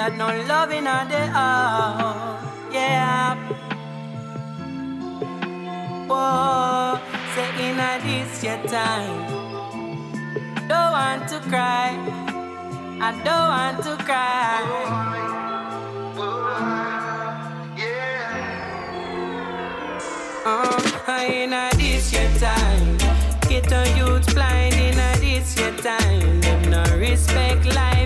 had no love in their heart. Yeah. Whoa, say in this your time. Don't want to cry. I don't want to cry. Yeah. Uh, in this your time. Get a youth blind in this your time. Them no respect life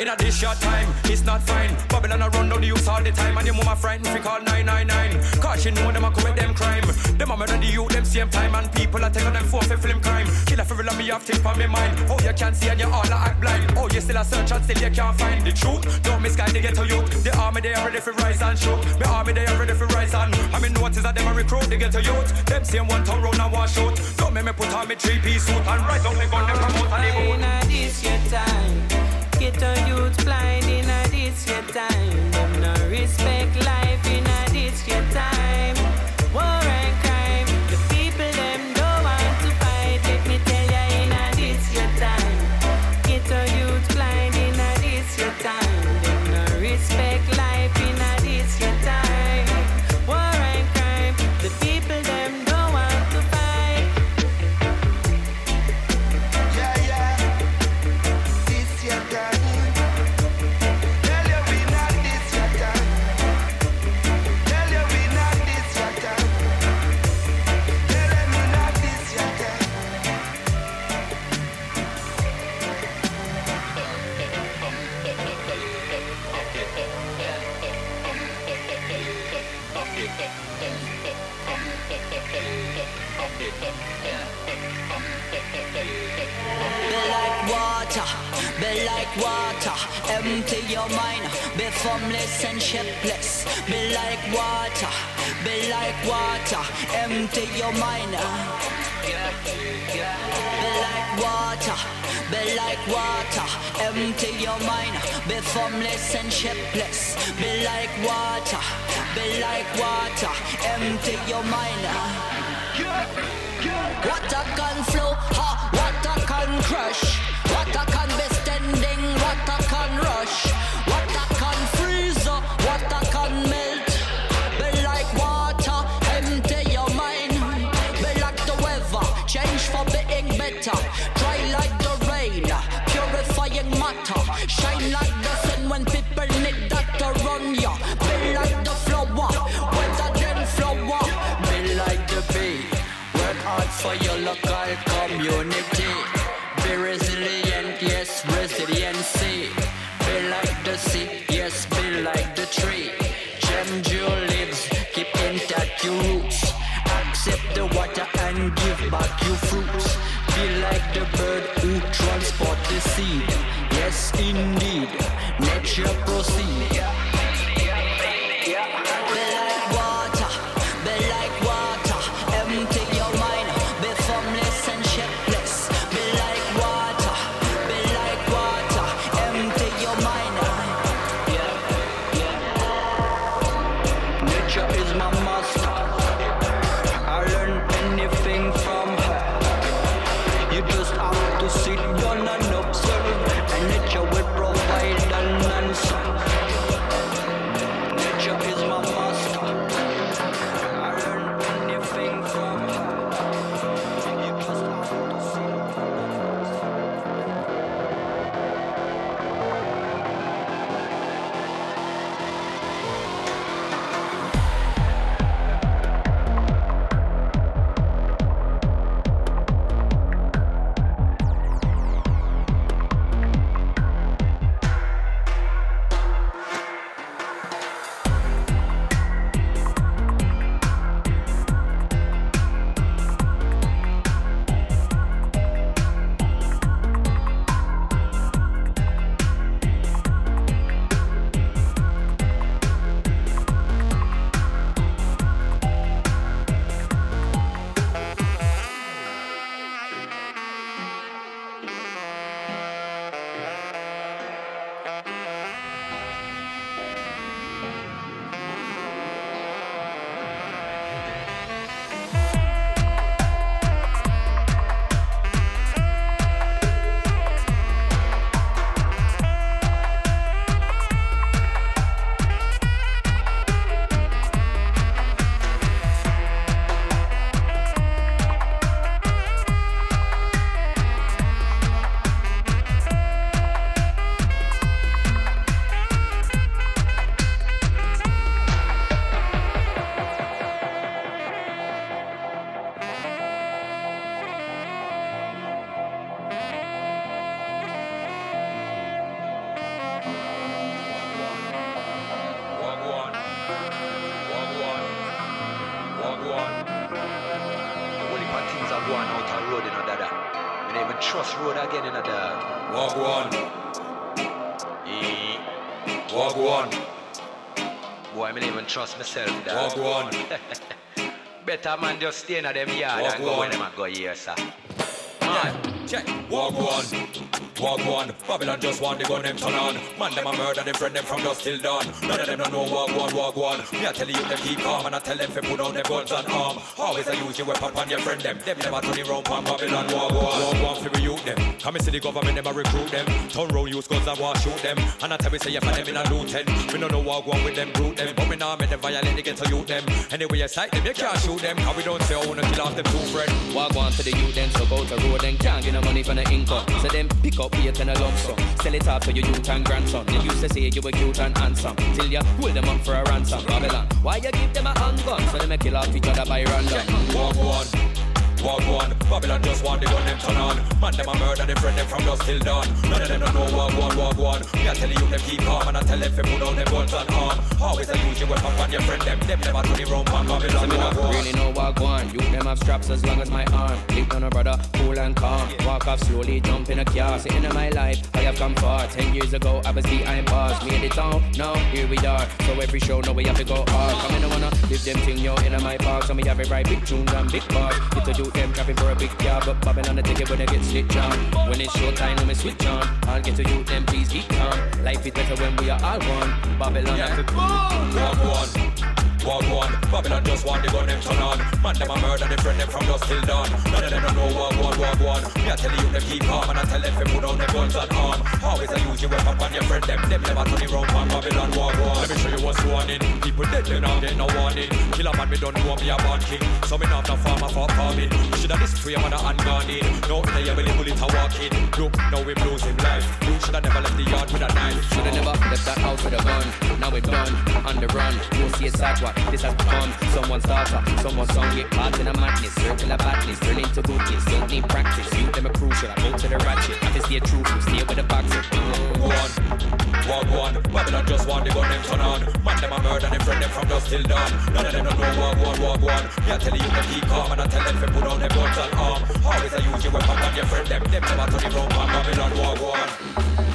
in a this short time, it's not fine. Babylon a run down the youth all the time, and your mama frightened fi call 999. Cause she know them a commit them crime. Them a murder the youth them same time, and people are taking them for fi film crime. Killer fi real me have things on me mind. Oh, you can't see and you all a act blind. Oh, you still a search and still you can't find the truth. Don't misguide the ghetto youth. The army they are ready for rise and shoot. The army they are ready for rise and. I mean notice that them a recruit the ghetto youth. Them same one town round and one shoot. Don't make me put on me three piece suit and right on me gun them promote and they a this your time. Get a youth blind in a this your time. Them no respect life in a this your time. Water, empty your mind. Be formless and shapeless. Be like water, be like water. Empty your mind. Be like water, be like water. Empty your mind. Be formless and shapeless. Be like water, be like water. Empty your mind. Water can flow, ha, water can crush. Better man just stay in them yard and go when them a go here, sir. Man, check. Wagwan. Wagwan. Babylon just want the gun them turn on. Man, them a murder them friend them from dusk till dawn. None of them don't know Wagwan, Wagwan. Me I tell you them keep calm and I tell them to put down their guns and arm. Always I use your weapon on your friend them. Them never turn around from Babylon, Wagwan. Wagwan for youth them. Come and see the government never recruit them. Turn round use guns and want shoot them. And I tell me say you find them in a loot. We don't know Wagwan with them brute them. But we now make them violate they get to youth them. Anyway you sight them, you can't shoot them. Cause we don't say oh, I wanna kill off them two friends. Walk on to the youth then so go to road and can't get no money for the income. So then pick up weight and a lump sum. Sell it off to your youth and grandson. They used to say you were cute and handsome. Till you hold them up for a ransom. Babylon. Why you give them a handgun? So they may kill off each other by random. Walk one, Babylon just want the gun them turn on. Man them a murder them friend them from dusk till dawn. None of them don't know walk one, walk one. Me I tell you them keep calm and I tell them put down them guns and arm. Always use your weapon on your friend them. Them never do the wrong man. Babylon walk one. Really know walk one. You them have straps as long as my arm. Live on a brother, cool and calm. Walk off slowly, jump in a car. Sitting in my life, I have come far. Ten years ago, I was behind bars. Made it on, now here we are. So every show, now we have to go hard. Come in, I wanna live them thing, yo, in my park. So me have it right, big tunes and big bars. Get to do them trapping for a big car, but Babylon the ticket when they get stitched on. When it's show time, when we switch on. I'll get to you, them please keep calm. Life is better when we are all one. Babylon, Yeah. have to Walk one. Walk one, Babylon just want the gun them turn on. Man them a murder them friend them from dusk till dawn. None of them don't know walk one, walk one. Me I tell you them keep calm and I tell them to put down them guns and arm. Always I use your weapon on your friend them. Them never turn it round man. Babylon walk one. Let me show you what's warning. People dead they not get no warning. Killer man me don't know me a born king. So me not no farmer for farming. You should have this free man a in. No in the belly bullet a walking. Look now we losing life. You should have never left the yard with a knife. Shoulda never left that house with a gun. Now we're done, on the run. You see a sad what this has become. Someone's daughter, someone's son get caught in a madness. Circle of badness, turn into goodness. Don't need practice. You them a crucial. I go to the ratchet. I can stay true, stay with the boxer. one. Walk one, Babylon just want the gun them turn on. Man them a murder them friend them from dusk till dawn. None of them don't know walk one, walk one. Me tell you them keep calm and I tell them to put down them guns and arm. Always I use your weapon on your friend them. Them never turn it round. Babylon walk one.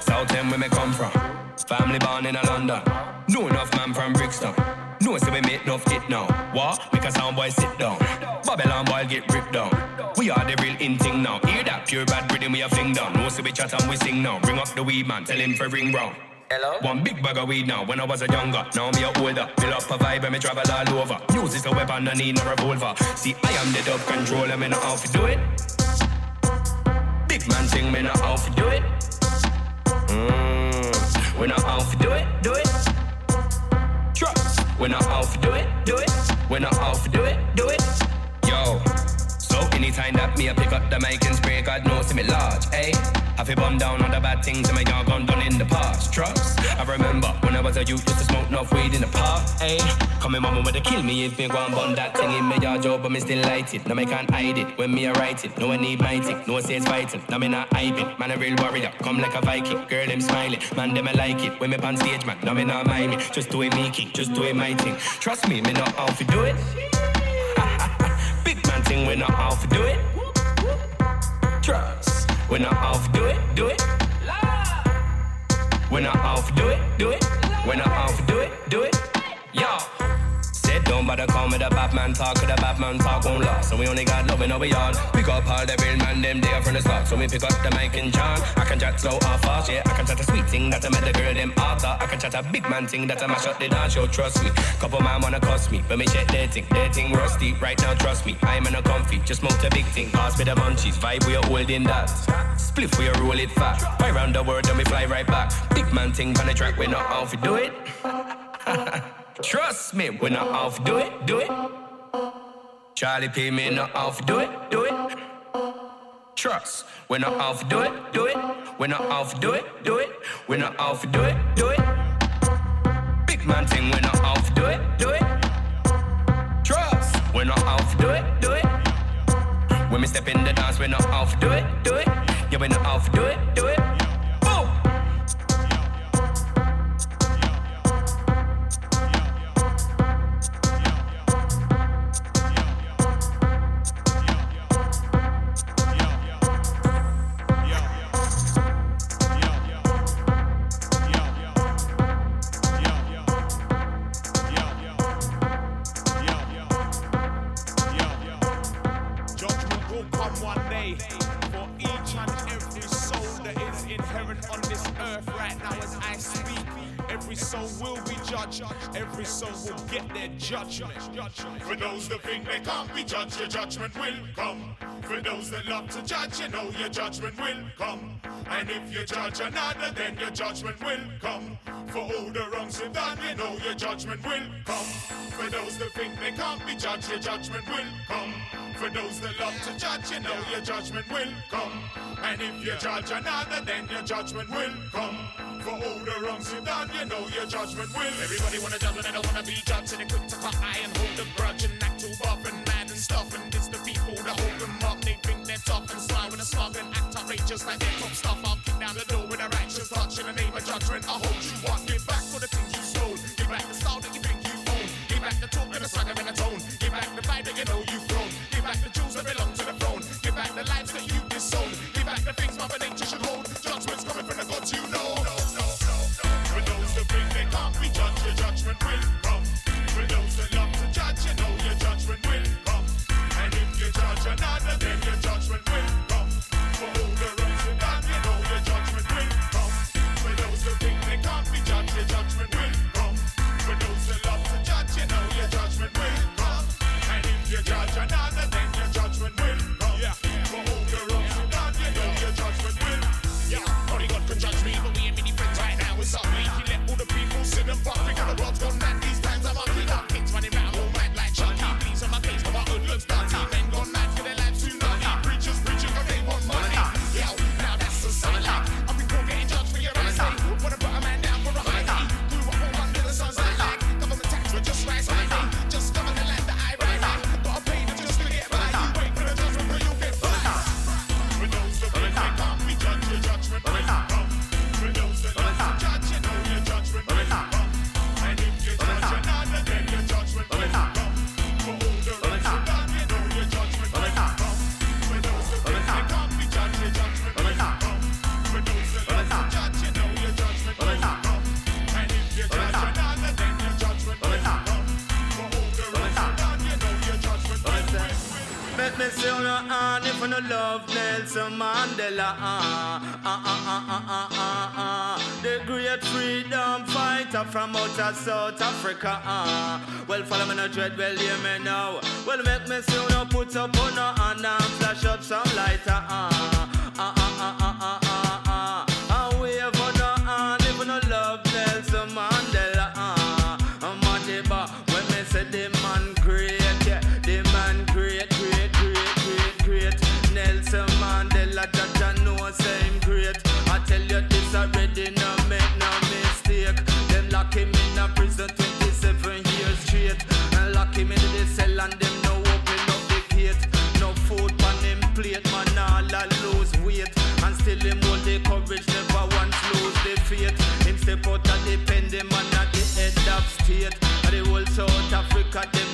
South End where me come from. Family born in a London. Know enough man from Brixton. No, say we make enough hit now. What? Make a sound boy sit down. Babylon boy get ripped down. We are the real in thing now. Hear that pure bad rhythm we a fling down. No, say we chat and we sing now. Bring up the weed man, tell him for ring round. Hello? One big bag of weed now when I was a younger. Now me a older. Fill up a vibe and me travel all over. Use this a weapon, I need no revolver. See, I am the dub controller, me not how to do it. Big man thing, me not how to do it. Mm. Not how to do it, do it. Trust. Not how to do it, do it. Not how to do it, do it. Anytime that me a pick up the mic and spray, God knows me large, eh? I feel bum down on the bad things and my yard gone done in the past. Trust. I remember when I was a youth, used to smoke enough weed in the park, eh? Coming mama with to kill me if me go and bun that thing in my yard job, but me still light it. Now me can't hide it when me a write it. No one need my tick, no one says fighting. Now me not it, man a real warrior. Come like a Viking, girl them smiling, man them I like it. When me on stage, man, now me not mind me. Just do it me king, just do it my thing. Trust me, me not how to do it. Thing, we not to do it. Trust. We not off, do it, do it. We not off, do it, do it. We not off, do it, do it. Bother call me the Batman talk, the Batman talk won't last. And we only got love in our yard. Pick up all the real man, them there from the start. So we pick up the mic and John. I can chat slow or fast, yeah. I can chat a sweet thing that I met the girl them after. I can chat a big man thing that I mash up the dance show, trust me. Couple man wanna cost me, but me check their thing. Their thing rusty, right now trust me. I'm in a comfy, just smoke the big thing. Pass me the munchies, vibe we are holding that. Spliff we are roll it fat. Fly round the world and we fly right back. Big man thing on the track, we not how to do it. Trust me, we not off, do it, do it. Charlie P, me not off, do it, do it. Trust, we not off, do it, do it. We not off, do it, do it. We not off, do it, do it. Big man thing, we not off, do it, do it. Trust, we not off, do it, do it. When we step in the dance, we not off, do it, do it. Yeah, we not off, do it, do it. Soul will be judged. Every soul will get their judgment. For those that think they can't be judged, your judgment will come. For those that love to judge, you know your judgment will come. And if you judge another, then your judgment will come. For all the wrongs you've done, you know your judgment will come. For those that think they can't be judged, your judgment will come. For those that love to judge, you know your judgment will come. And if you judge another, then your judgment will come. For all the wrongs you've done, you know your judgment will. Everybody wanna judge, but they don't wanna be judged. And they're quick to cut eye and hold a grudge and act too buff and mad and stuff. And it's the people that hold them up. They think they're tough and smile when a smug and act outrageous like they're top stuff. I'll kick down the door with a righteous touch in the name of judgment. I'll hold you up. Give back for the things you stole. Give back the style that you think you own. Give back the talk and the swagger and the tone. Give back the vibe that you know you've grown. Give back the jewels that belong to your me say on hand if no love Nelson Mandela. Ah, ah, ah, ah, ah, ah, ah, ah. The great freedom fighter from out of South Africa. Ah. Well, follow me no dread, well hear me now. Well, make me say on put up on your hand and flash up some lighter. Ah. of state. And the whole South Africa, them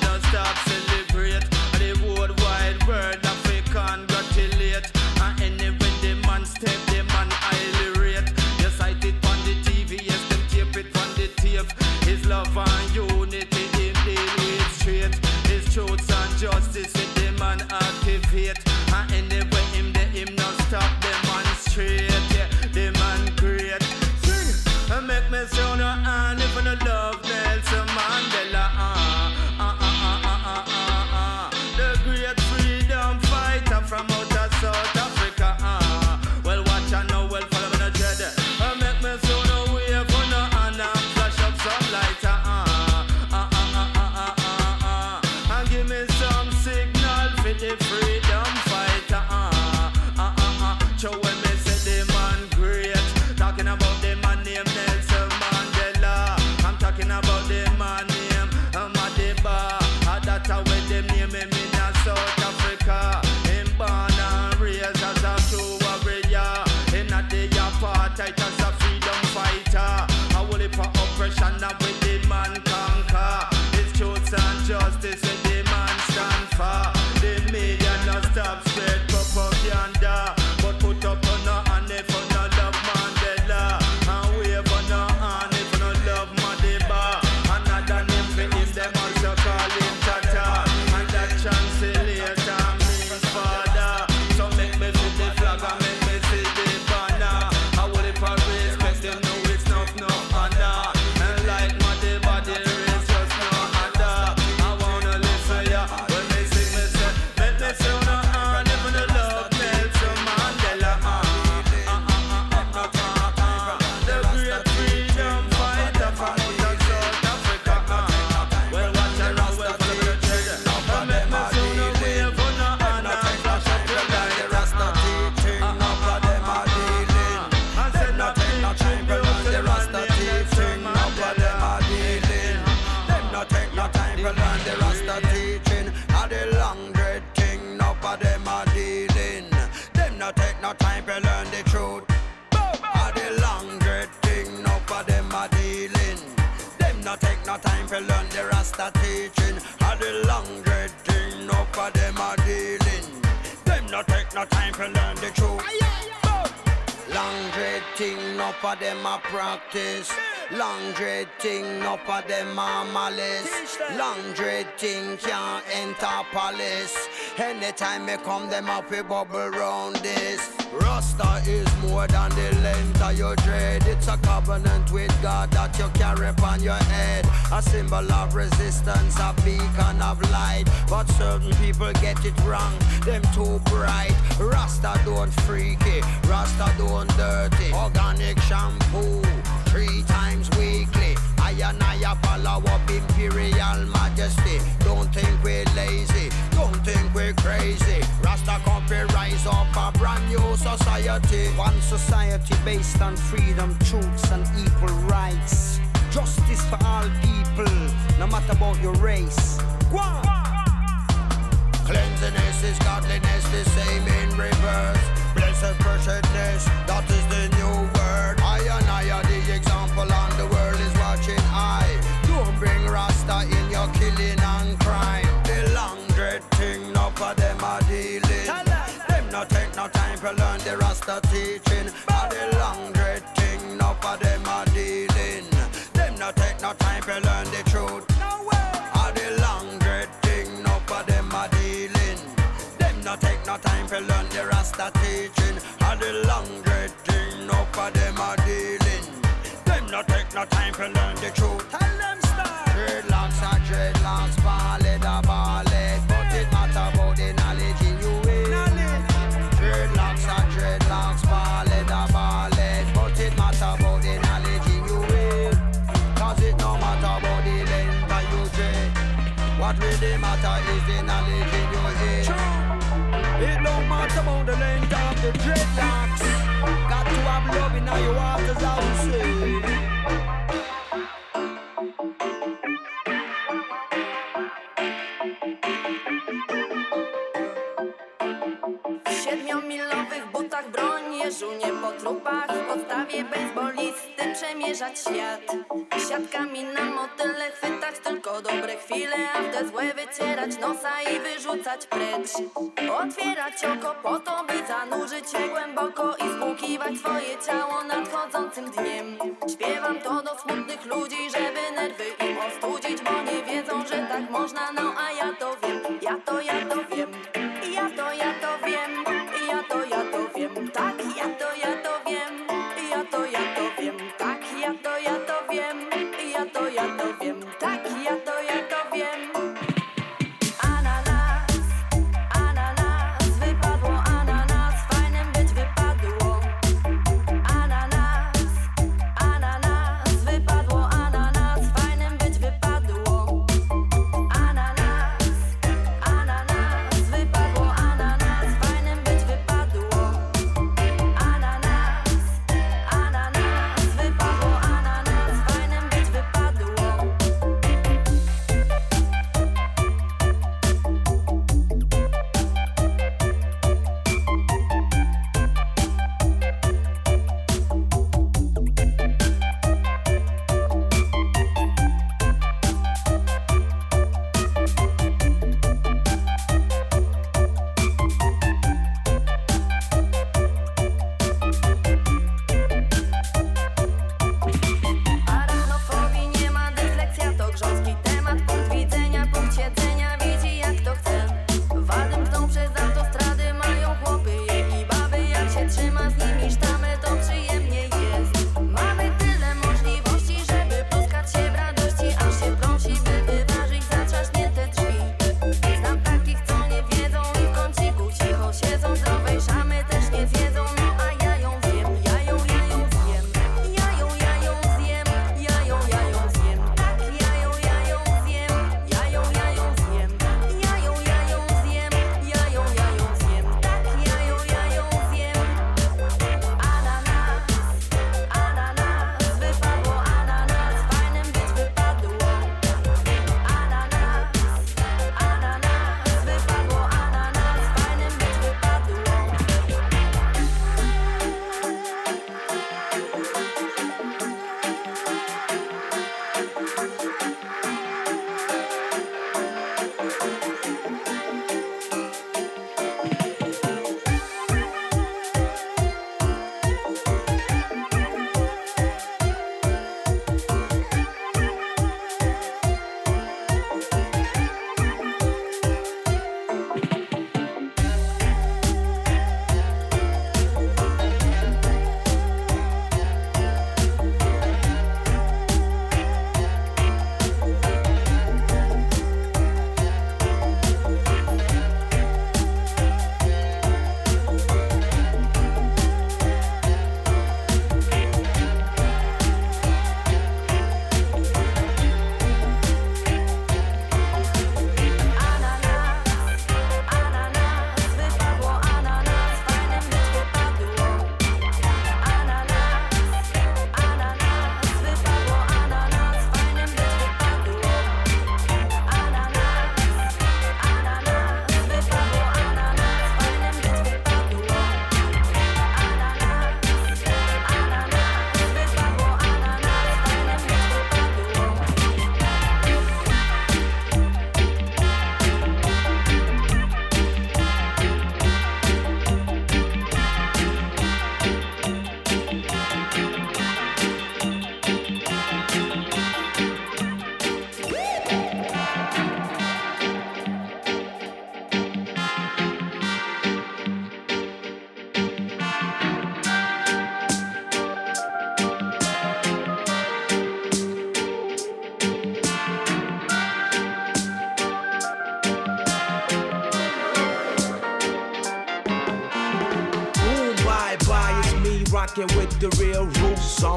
can learn the truth. Laundry thing, no for them a practice. Laundry thing, no for them a malice. Laundry thing can't enter palace. Anytime me come, them up a bubble round this. Rasta is more than the length of your dread. It's a covenant with God that you carry upon your head. A symbol of resistance, a beacon of light. But certain people get it wrong, them too bright. Rasta don't freaky, Rasta don't dirty. Organic shampoo, three times weekly. I and I follow up Imperial Majesty. Don't think we're lazy don't think we're crazy. Rasta compare rise up a brand new society. One society based on freedom, truths, and equal rights. Justice for all people, no matter about your race. One. Cleanliness is godliness, the same in reverse. Blessed wretchedness, that is the new word. I and I are the example Babylon, the Rasta teach. W siedmiomilowych butach bronieżu nie po trupach. W podstawie bejsbolisty przemierzać świat. Siatkami na motyle chwytać tylko dobre chwile A w te złe wycierać nosa i wyrzucać precz. Otwierać oko po to by zanurzyć się głęboko I spłukiwać swoje ciało nadchodzącym dniem. Śpiewam to do smutnych ludzi, żeby nerwy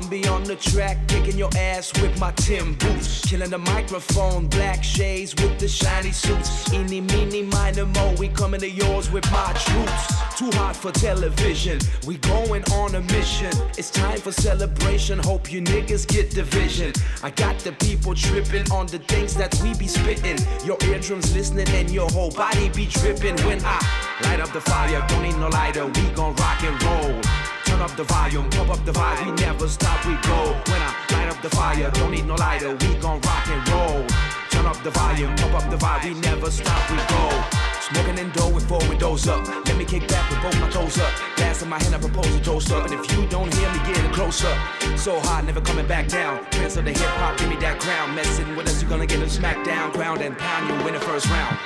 Zombie on the track, kicking your ass with my Tim boots. Killing the microphone, black shades with the shiny suits. Eeny, meeny, miny, mo, we coming to yours with my troops. Too hot for television, we going on a mission. It's time for celebration, hope you niggas get the vision. I got the people tripping on the things that we be spitting. Your eardrums listening and your whole body be dripping when I light up the fire. Don't need no lighter, we gon' rock and roll. Turn up the volume, pump up the vibe, we never stop, we go. When I light up the fire, don't need no lighter, we gon' rock and roll. Turn up the volume, pump up the vibe, we never stop, we go. Smoking indoor with four windows up. Let me kick back with both my toes up. Glass in my hand, I propose a toast up. And if you don't hear me, get it closer. So high, never coming back down. Prince of the hip hop, give me that crown. Messing with us, you gonna get a smackdown. Ground and pound, you win the first round.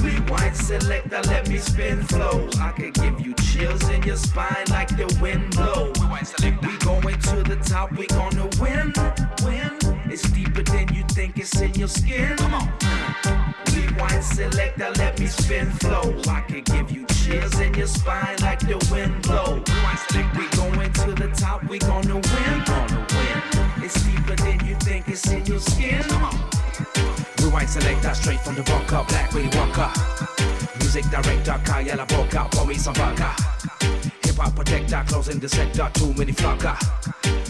Rewind selector, let me spin flow. I could give you chills in your spine like the wind blow. We going to the top, we gonna win, win. It's deeper than you think, it's in your skin. Come on. Rewind selector, let me spin flow. I could give you chills in your spine like the wind blow. Think We going to the top, we gonna win, gonna win. It's deeper than you think, it's in your skin. Come on. Rewind selector, straight from the bunker, Black Willy Wonka. Music director, Kaya La Boca, some vodka. Hip hop protector, closing the sector, too many flocker.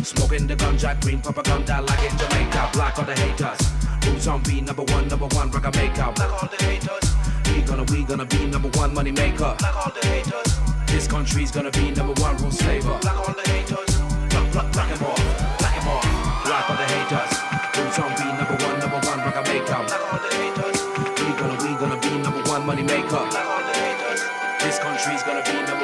Smoking the ganja, green propaganda like in Jamaica, black on the haters. Who's on B, number one, number one, rock maker. Black all the haters. We gonna, we gonna be number one money maker. Black all the haters. This country's gonna be number one rule slaver. Black all the haters. Black, black, black him off, black him off. Black all the haters. Who's on B, number one, number one, rock maker. Black all the haters. We gonna, we gonna be number one money maker. Black all the haters. This country's gonna be number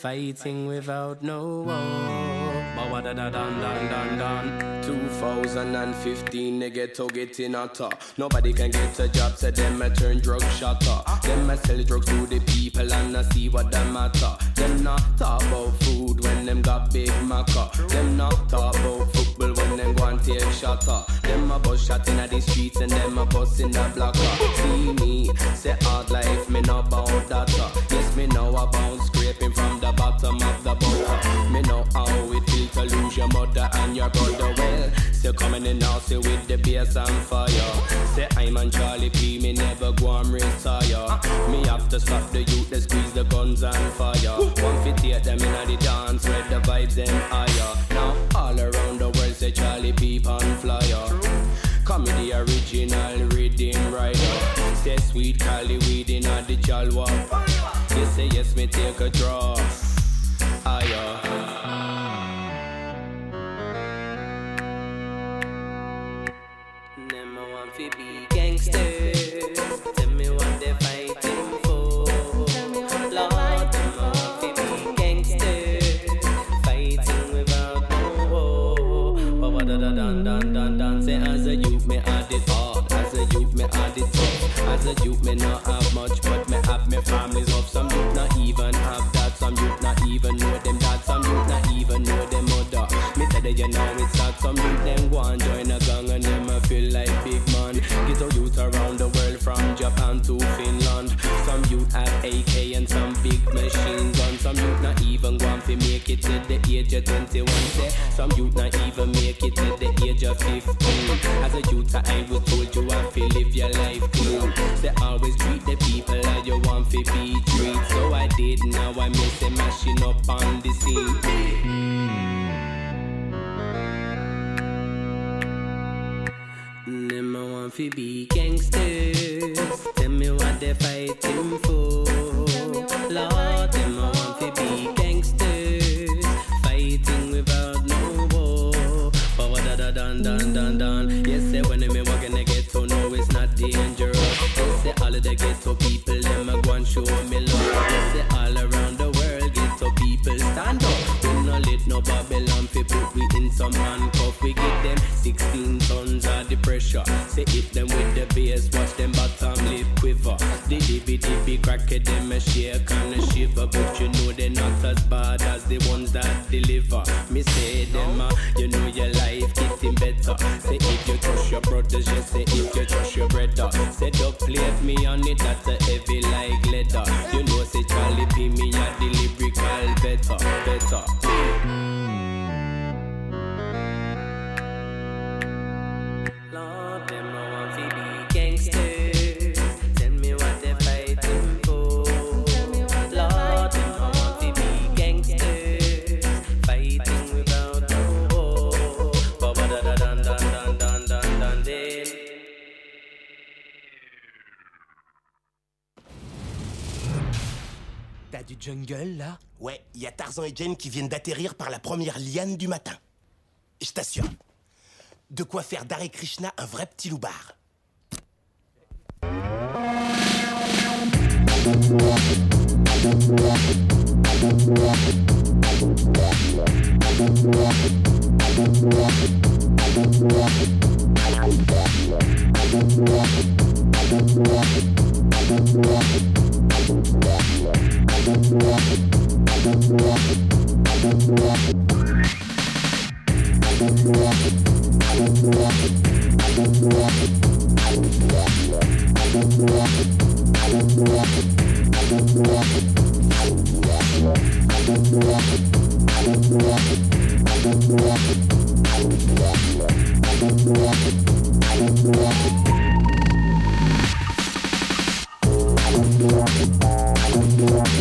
fighting without no war. 2015, they get to get in a top. Nobody can get a job, so them a turn drug shutter. Them a sell drugs to the people and I see what them matter. Them not talk about food when them got big maca. Them not talk about football when them go and take shutter. Uh. Them a bus shot in the streets and them a bus in the blocker. Uh. See me, say hard life, me no bout that. Uh. Yes, me know about scraping from the bottom of the boat. Me know how it feels to lose your mother and your brother. Well, still coming in now, say with the bass and fire. Say I'm on Charlie P, me never go and retire. Me have to stop the youth, they squeeze the guns and fire. One fit them in the dance, where the vibes them higher. Charlie P on flyer. Come with the original rhythm rider. Say sweet Cali weed in the chalwa. They say yes, me take a draw. Higher. Uh. Want to be gangsters. Me had it tough. As a youth me not have much, but me have me families of some youth not even have that, some youth not even know them dad, some youth not even know them mother. Me tell you, you know it's sad, some youth them go and join a gang and them a feel like big man. Get a youth around the world from Japan to Finland. Have AK and some big machine guns. Some youth not even going to make it to the age of 21. Say some youth not even make it to the age of 15. As a youth, I was told you have to live your life clean. Say always treat the people as you want to be treated. So I did. Now I miss them mashing up on the scene. Want to be gangsters. Tell me what they fighting for. Lord, them I want to be gangsters. Fighting without no war. But what da da dun dun dun dun. Yes, say when me walk in the ghetto, no, it's not dangerous. Yes, say all of the ghetto people, them a go and show me love. Yes, say all around the world, ghetto people stand up. We no let no Babylon fi put we in some handcuff. We give them 16 tons of the pressure. Say hit them with the bass, watch them bottom lip quiver. The dibby dibby crack it, them a shake and a shiver. But you know they're not as bad as the ones that deliver. Me say them, uh, you know your life getting better. Say if you trust your brothers, just say if you trust your brother. Say don't plate me on it, that's a heavy like leather. You know say Charlie P me a the lyrical better, better. Jungle là Ouais, il y a Tarzan et Jane qui viennent d'atterrir par la première liane du matin. Je t'assure. De quoi faire d'Hare Krishna un vrai petit loupard. I don't know. Business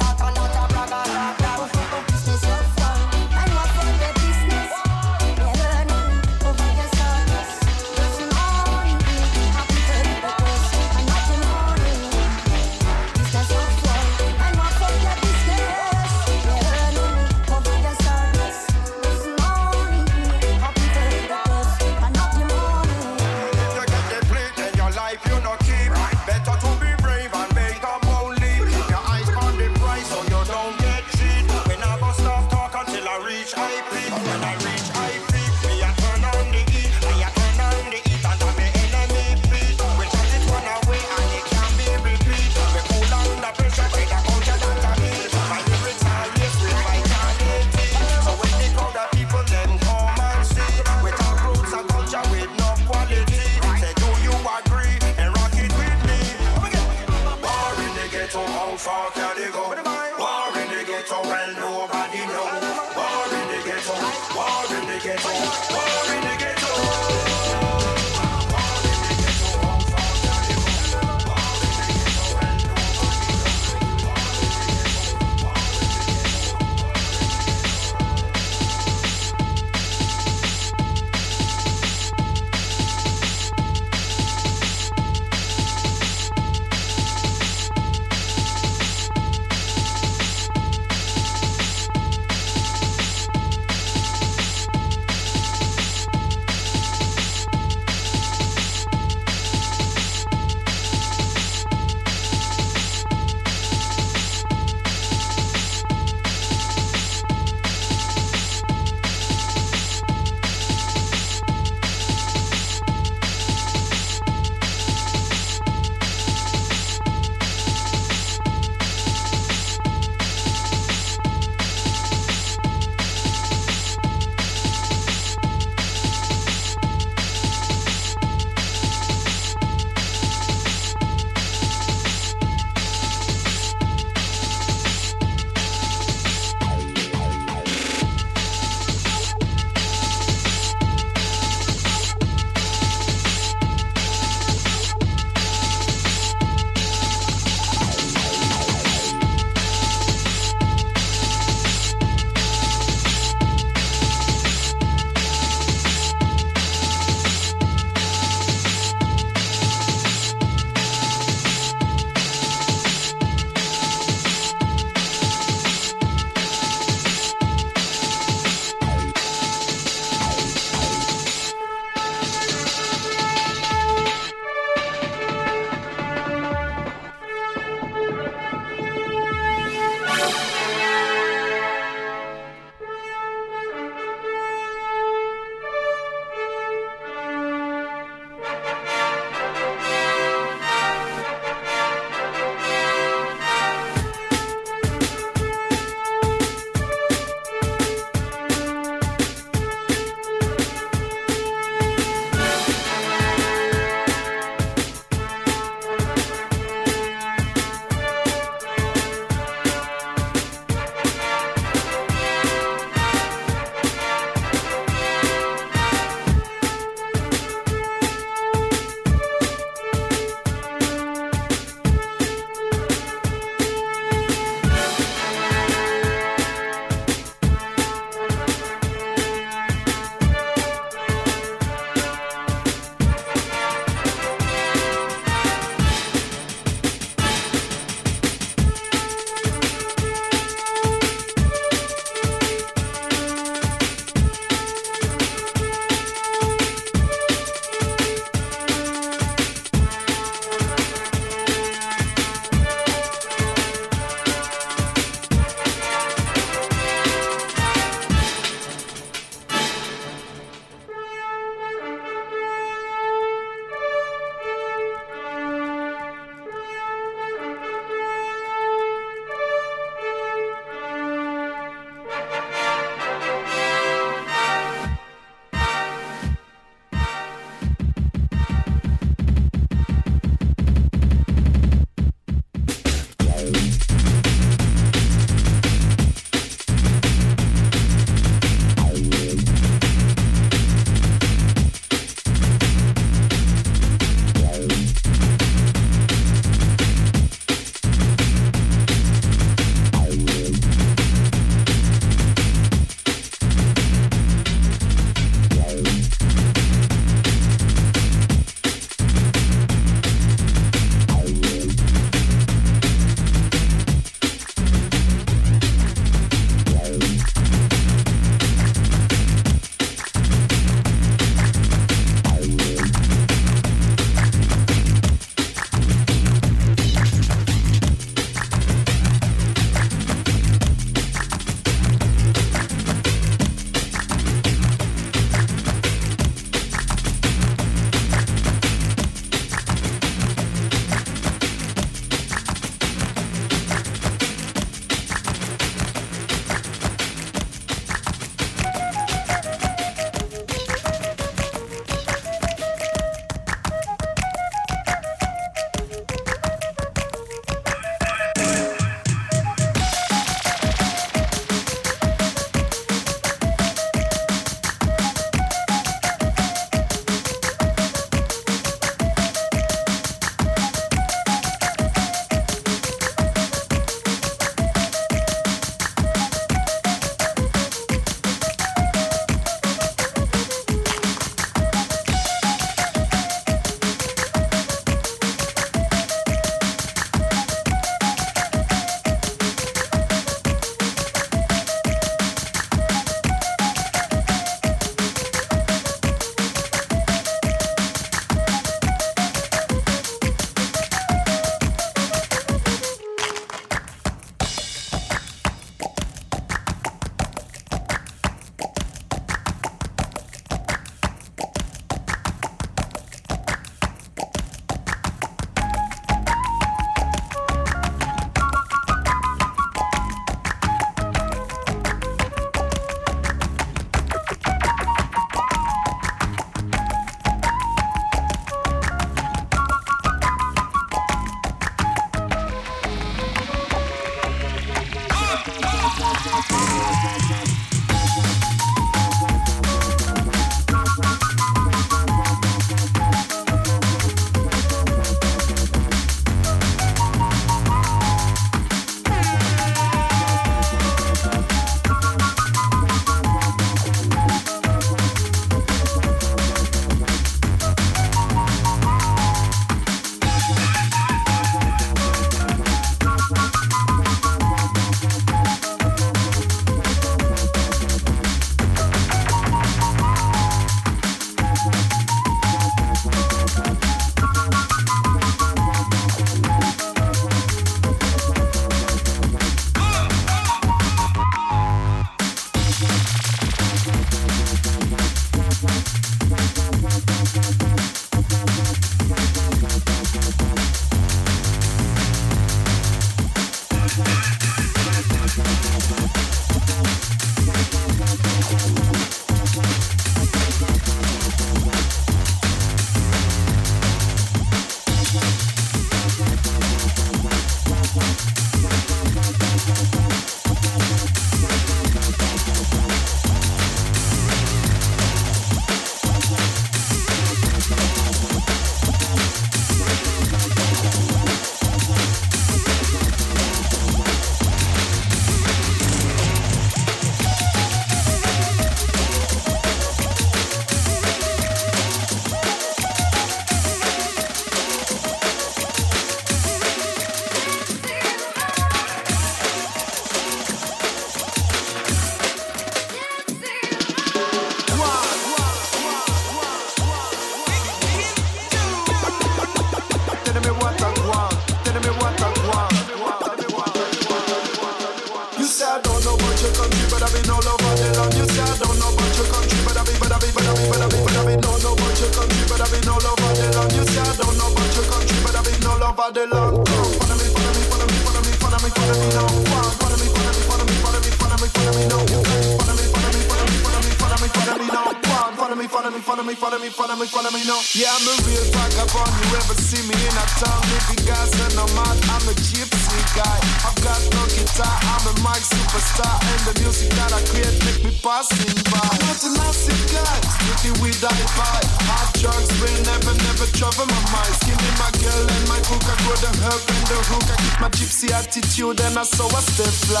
Passing by. Not a massive guy. Strictly weed I buy. Hard drugs will never, never trouble my mind. Skinny my girl and my hook. I grow the herb and the hook. I keep my gypsy attitude and I saw I stay fly.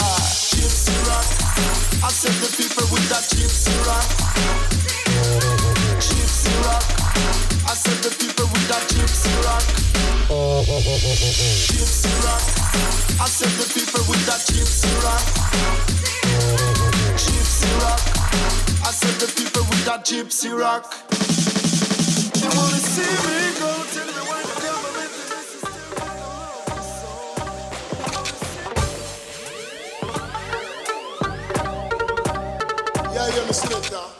Gypsy rock. I said the people with that gypsy rock. Gypsy rock. I said the people with that gypsy rock. Gypsy rock. I said the people with that gypsy rock. Gypsy rock the people with that gypsy rock. They wanna see me go. Tell me when the government this is Yeah, yeah.